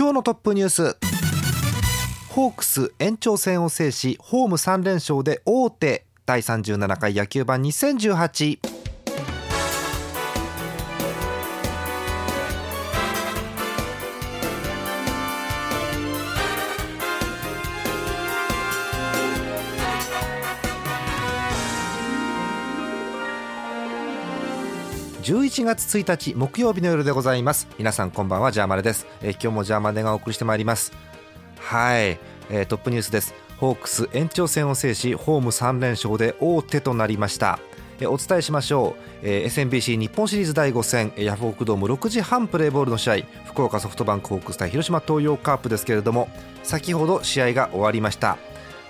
今日のトップニュース。ホークス延長戦を制しホーム3連勝で大手。第37回野球盤2018 11月1日木曜日の夜でございます。皆さんこんばんはジャーマネです、えー、今日もジャーマネがお送りしてまいります。はい、えー、トップニュースです。ホークス延長戦を制しホーム3連勝で大手となりました。えお伝えしましょう、えー、SMBC 日本シリーズ第5戦ヤフオクドーム6時半プレーボールの試合福岡ソフトバンクホークス対広島東洋カープですけれども先ほど試合が終わりました。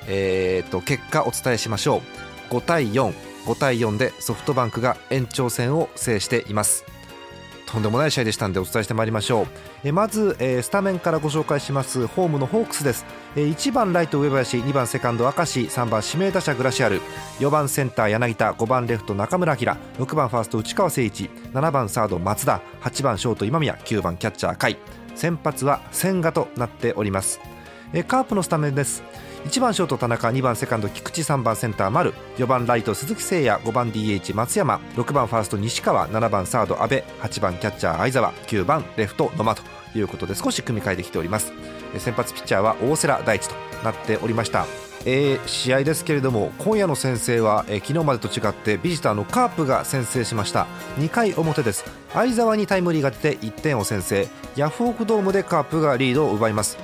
えーと結果お伝えしましょう。5対4 5対4でソフトバンクが延長戦を制しています。とんでもない試合でしたのでお伝えしてまいりましょう。えまず、えー、スタメンからご紹介します。ホームのホークスです、えー、1番ライト上林2番セカンド明石3番指名打者グラシアル。4番センター柳田5番レフト中村晃。6番ファースト内川誠一。7番サード松田。8番ショート今宮。9番キャッチャー甲斐。先発は千賀となっております。えカープのスタメンです。1番ショート田中2番セカンド菊池3番センター丸。4番ライト鈴木誠也。5番 DH 松山。6番ファースト西川。7番サード阿部。8番キャッチャー相澤9番レフト野間と。いうことで少し組み替えてきております。先発ピッチャーは大瀬良大地となっておりました。えー、試合ですけれども今夜の先制は、えー、昨日までと違ってビジターのカープが先制しました。2回表です。相澤にタイムリーが出て1点を先制。ヤフオクドームでカープがリードを奪います。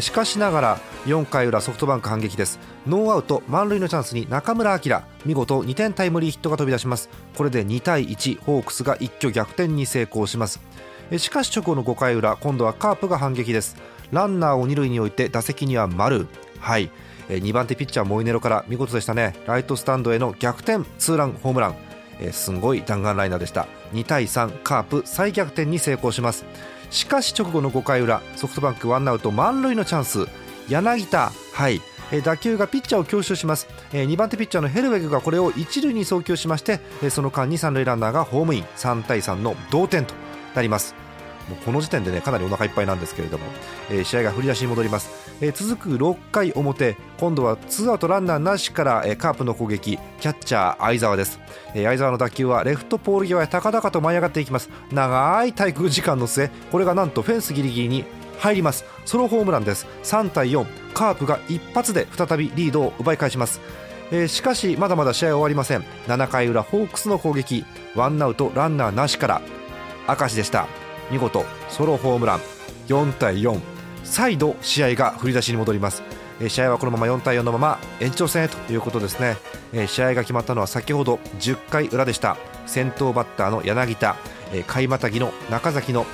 しかしながら4回裏ソフトバンク反撃です。ノーアウト満塁のチャンスに中村晃。見事2点タイムリーヒットが飛び出します。これで2対1ホークスが一挙逆転に成功します。しかし直後の5回裏今度はカープが反撃です。ランナーを2塁に置いて打席には丸。はい。2番手ピッチャーモイネロから見事でしたね。ライトスタンドへの逆転ツーランホームラン。すごい弾丸ライナーでした。2対3カープ再逆転に成功します。しかし直後の5回裏ソフトバンクワンアウト満塁のチャンス。柳田はい。打球がピッチャーを強襲します。2番手ピッチャーのヘルウェグがこれを一塁に送球しましてその間に三塁ランナーがホームイン。3対3の同点となります。もうこの時点でねかなりお腹いっぱいなんですけれども、えー、試合が振り出しに戻ります、えー、続く6回表今度はツーアウトランナーなしから、えー、カープの攻撃キャッチャー相澤です、え、相澤の打球はレフトポール際へ高々と舞い上がっていきます。長い滞空時間の末これがなんとフェンスギリギリに入ります。ソロホームランです。3対4カープが一発で再びリードを奪い返します。えー、しかしまだまだ試合は終わりません。7回裏ホークスの攻撃。ワンアウトランナーなしから明石でした。見事ソロホームラン4対4再度試合が振り出しに戻ります。試合はこのまま4対4のまま延長戦へということですね。試合が決まったのは先ほど10回裏でした。先頭バッターの柳田買いまたぎの中崎の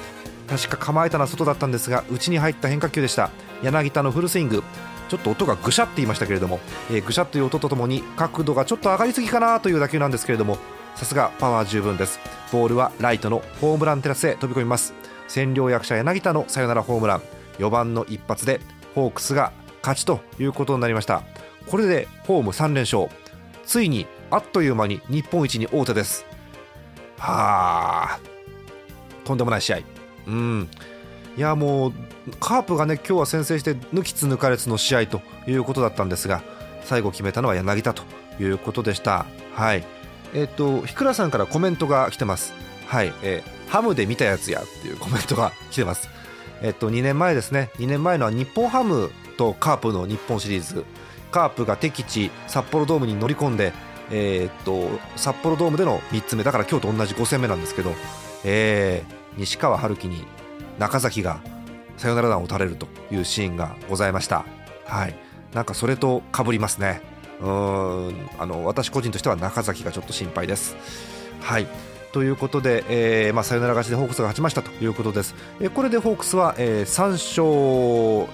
確か構えたのは外だったんですが内に入った変化球でした。柳田のフルスイング。ちょっと音がぐしゃって言いましたけれども、えー、ぐしゃという音とともに角度がちょっと上がりすぎかなという打球なんですけれどもさすがパワー十分です。ボールはライトのホームランテラスへ飛び込みます。占領役者柳田のサヨナラホームラン。4番の一発でホークスが勝ちということになりました。これでホーム3連勝。ついにあっという間に日本一に王手です。はあとんでもない試合。うん。いやもうカープがね今日は先制して抜きつ抜かれつの試合ということだったんですが最後決めたのは柳田ということでした。はい。えっ、とひくらさんからコメントが来てます。はい、えー、ハムで見たやつやっていうコメントが来てます。えっ、と2年前ですね。2年前のは日本ハムとカープの日本シリーズ。カープが敵地札幌ドームに乗り込んでえっ、と札幌ドームでの3つ目。だから今日と同じ5戦目なんですけど、えー、西川春樹に中崎がサヨナラ弾を打たれるというシーンがございました。はいなんかそれとかぶりますね。あの私個人としては中崎がちょっと心配です。はい。ということで、えーまあ、サヨナラ勝ちでホークスが勝ちましたということです、えーこれでホークスは、えー3勝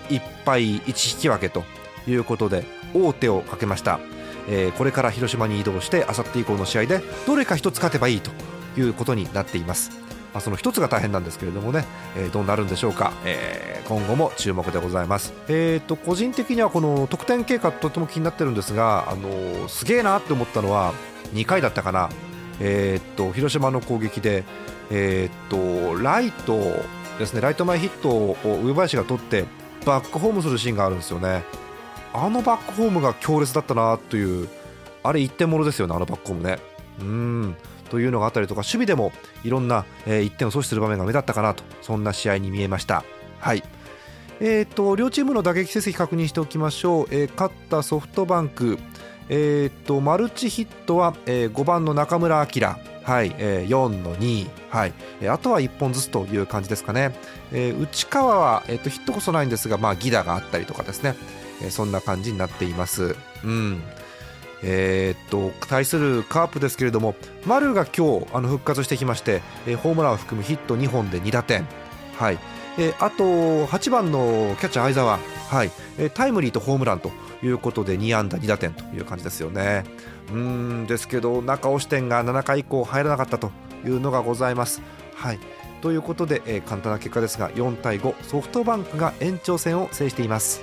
1敗1引き分けということで王手をかけました、えーこれから広島に移動してあさって以降の試合でどれか一つ勝てばいいということになっています、まあ、その一つが大変なんですけれどもね、えーどうなるんでしょうか、えー今後も注目でございます、えー、と個人的にはこの得点経過とても気になってるんですが、あのーすげえなって思ったのは2回だったかな、えー、と広島の攻撃で、えー、とライトですね。ライト前ヒットを上林が取ってバックホームするシーンがあるんですよね。あのバックホームが強烈だったなというあれ一点ものですよねあのバックホームね。うん。というのがあったりとか守備でもいろんな、え1点を阻止する場面が目立ったかなとそんな試合に見えました。はい。えー、と両チームの打撃成績確認しておきましょう、えー勝ったソフトバンク、えー、とマルチヒットは、え5番の中村晃、はい。えー4の2、はい。えーあとは1本ずつという感じですかね、えー内川は、えー、とヒットこそないんですが、まあ、ギダがあったりとかですね、えーそんな感じになっています。うん。えーっと対するカープですけれども丸が今日あの復活してきまして、えーホームランを含むヒット2本で2打点、はいえーあと8番のキャッチャー相澤、はいえータイムリーとホームランということで2安打2打点という感じですよね。うーんですけど中押し点が7回以降入らなかったというのがございます。はいということで、えー簡単な結果ですが4対5ソフトバンクが延長戦を制しています。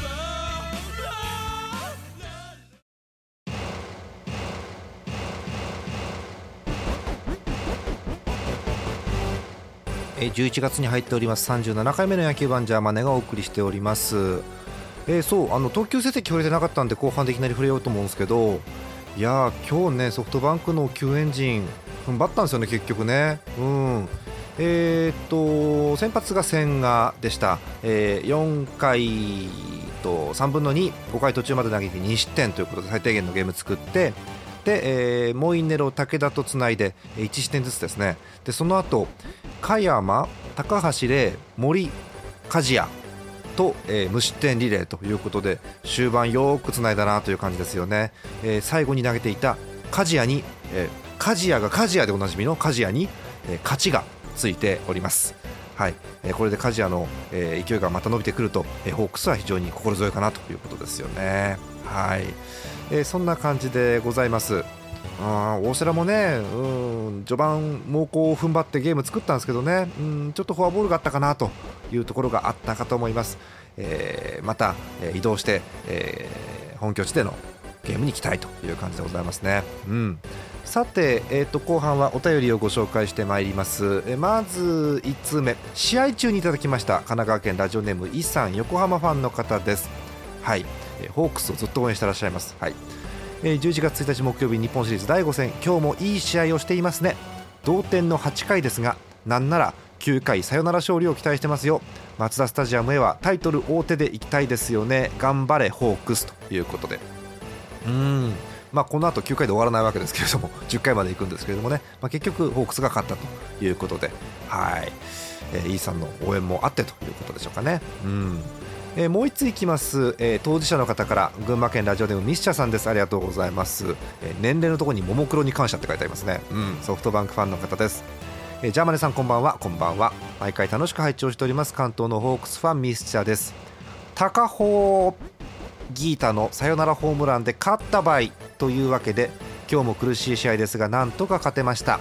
ー11月に入っております。37回目の野球版ジャーマネがお送りしております、えーそうあの投球成績触れてなかったんで後半でいきなり触れようと思うんですけどいやー今日ねソフトバンクの救援陣踏ん張ったんですよね結局ね。うん。えーっと先発が千賀でした、えー4回と3分の25回途中まで投げて2失点ということで最低限のゲーム作ってで、えーモイネロ武田とつないで1失点ずつですね。でその後加山高橋礼森梶谷と、えー無失点リレーということで終盤よくつないだなという感じですよね、えー最後に投げていた梶谷に、えー梶谷が梶谷でおなじみの梶谷に、えー勝ちがついております。はい、えーこれで梶谷の、えー勢いがまた伸びてくると、えーホークスは非常に心強いかなということですよね。はい、えーそんな感じでございます。あ大瀬良もね、うん、序盤、猛攻を踏ん張ってゲーム作ったんですけどね、うん、ちょっとフォアボールがあったかなというところがあったかと思います。えーまた、え移動して、えー本拠地でのゲームに期待という感じでございますね。うん。さて、えー、と後半はお便りをご紹介してまいります、えまず1通目。試合中にいただきました。神奈川県ラジオネームイさん横浜ファンの方です。はい、ホークスをずっと応援してらっしゃいます。はい。えー11月1日木曜日日本シリーズ第5戦今日もいい試合をしていますね。同点の8回ですがなんなら9回サヨナラ勝利を期待してますよ。マツダスタジアムへはタイトル大手で行きたいですよね。頑張れホークス。ということで。うん。まあ、この後9回で終わらないわけですけれども10回まで行くんですけれどもね、まあ、結局ホークスが勝ったということで。はい、えー、イーさんの応援もあってということでしょうかね。うん。えーもう1ついきます、えー当事者の方から群馬県ラジオネームミッシャさんです。ありがとうございます、えー年齢のところにももクロに感謝って書いてありますね、うん、ソフトバンクファンの方です、えージャーマネさんこんばんは。こんばんは。毎回楽しく拝聴しております。関東のホークスファンミッシャです。高穂ギータのサヨナラホームランで勝った場合というわけで今日も苦しい試合ですがなんとか勝てました。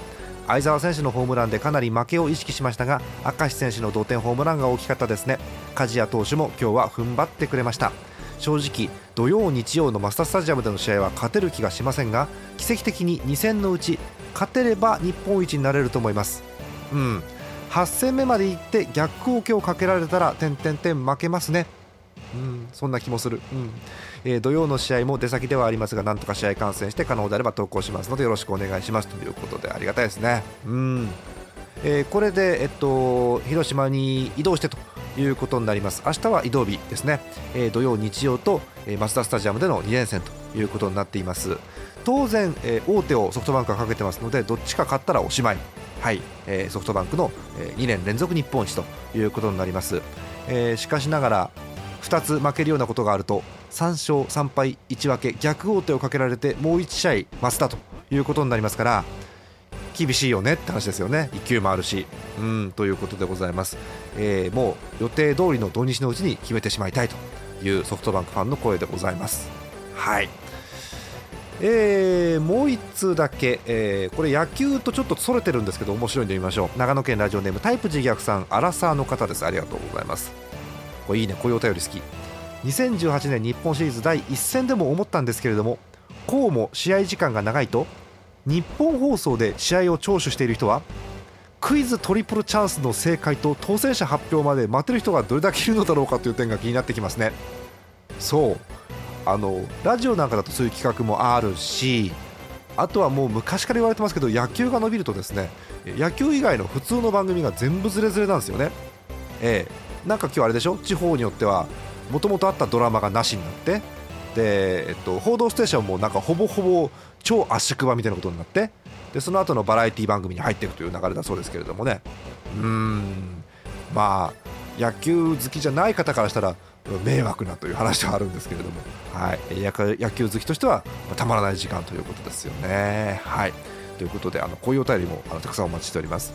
相澤選手のホームランでかなり負けを意識しましたが明石選手の同点ホームランが大きかったですね。梶谷投手も今日は踏ん張ってくれました。正直土曜日曜のマスタースタジアムでの試合は勝てる気がしませんが奇跡的に2戦のうち勝てれば日本一になれると思います。うん。8戦目まで行って逆光景をかけられたら点々点負けますね。うん、そんな気もする、うん。えー土曜の試合も出先ではありますがなんとか試合観戦して可能であれば投稿しますのでよろしくお願いしますということでありがたいですね。うん。えーこれで、えっと、広島に移動してということになります。明日は移動日ですね、えー土曜、日曜と、えーマツダスタジアムでの2連戦ということになっています。当然、えー大手をソフトバンクがかけてますのでどっちか勝ったらおしまい、はい。えーソフトバンクの、え2年連続日本一ということになります、えーしかしながら2つ負けるようなことがあると3勝3敗1分け逆王手をかけられてもう1試合増田ということになりますから厳しいよねって話ですよね。1球もあるし。うんということでございます、えーもう予定通りの土日のうちに決めてしまいたいというソフトバンクファンの声でございます。はい。えーもう1通だけ、えーこれ野球とちょっとそれてるんですけど面白いんで見ましょう。長野県ラジオネームタイプ自虐さんアラサーの方です。ありがとうございます。これいいねこういうお便り好き。2018年日本シリーズ第1戦でも思ったんですけれどもこうも試合時間が長いと日本放送で試合を聴取している人はクイズトリプルチャンスの正解と当選者発表まで待てる人がどれだけいるのだろうかという点が気になってきますね。そう。あのラジオなんかだとそういう企画もあるしあとはもう昔から言われてますけど野球が伸びるとですね野球以外の普通の番組が全部ズレズレなんですよね。ええ。なんか今日あれでしょ？地方によってはもともとあったドラマがなしになって。で、えっと、報道ステーションもなんかほぼほぼ超圧縮版みたいなことになって。でその後のバラエティ番組に入っていくという流れだそうですけれどもね。うん。まあ野球好きじゃない方からしたら迷惑なという話はあるんですけれども、はい、野球好きとしてはたまらない時間ということですよね。はい。ということであのこういうお便りもあのたくさんお待ちしております。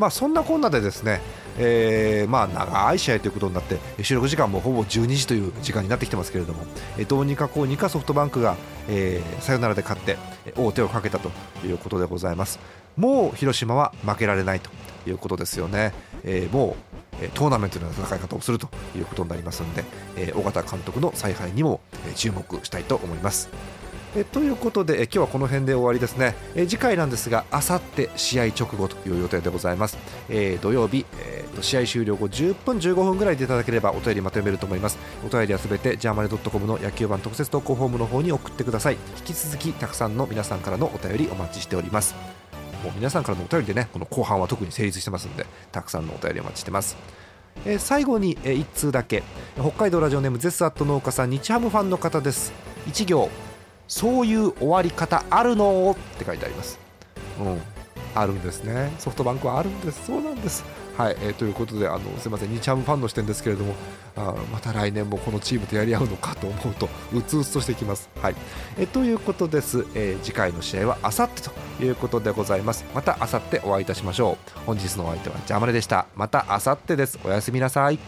まあ、そんなこんなでですね、えーまあ、長い試合ということになって収録時間もほぼ12時という時間になってきてますけれどもえどうにかこうにかソフトバンクが、えーサヨナラで勝って王手をかけたということでございます。もう広島は負けられないということですよね、えーもうトーナメントの戦い方をするということになりますので、えー尾形監督の采配にも注目したいと思います。えということでえ今日はこの辺で終わりですね。え次回なんですがあさって試合直後という予定でございます、えー土曜日、えーと試合終了後10分15分ぐらいでいただければお便りまとめると思います。お便りはすべてジャーマネドットコムの野球版特設投稿フォームの方に送ってください。引き続きたくさんの皆さんからのお便りお待ちしております。もう皆さんからのお便りでねこの後半は特に成立してますんでたくさんのお便りお待ちしてます。え最後に、え1通だけ。北海道ラジオネームゼスアット農家さん日ハムファンの方です。1行。そういう終わり方あるの？って書いてあります。うん。あるんですね。ソフトバンクはあるんです。そうなんです。はい、えーということであのすみません。日ハムファンの視点ですけれどもあまた来年もこのチームとやり合うのかと思うとうつうつとしてきます。はい、えーということです、えー次回の試合はあさってということでございます。またあさってお会いいたしましょう。本日のお相手はジャマネでした。またあさってです。おやすみなさい。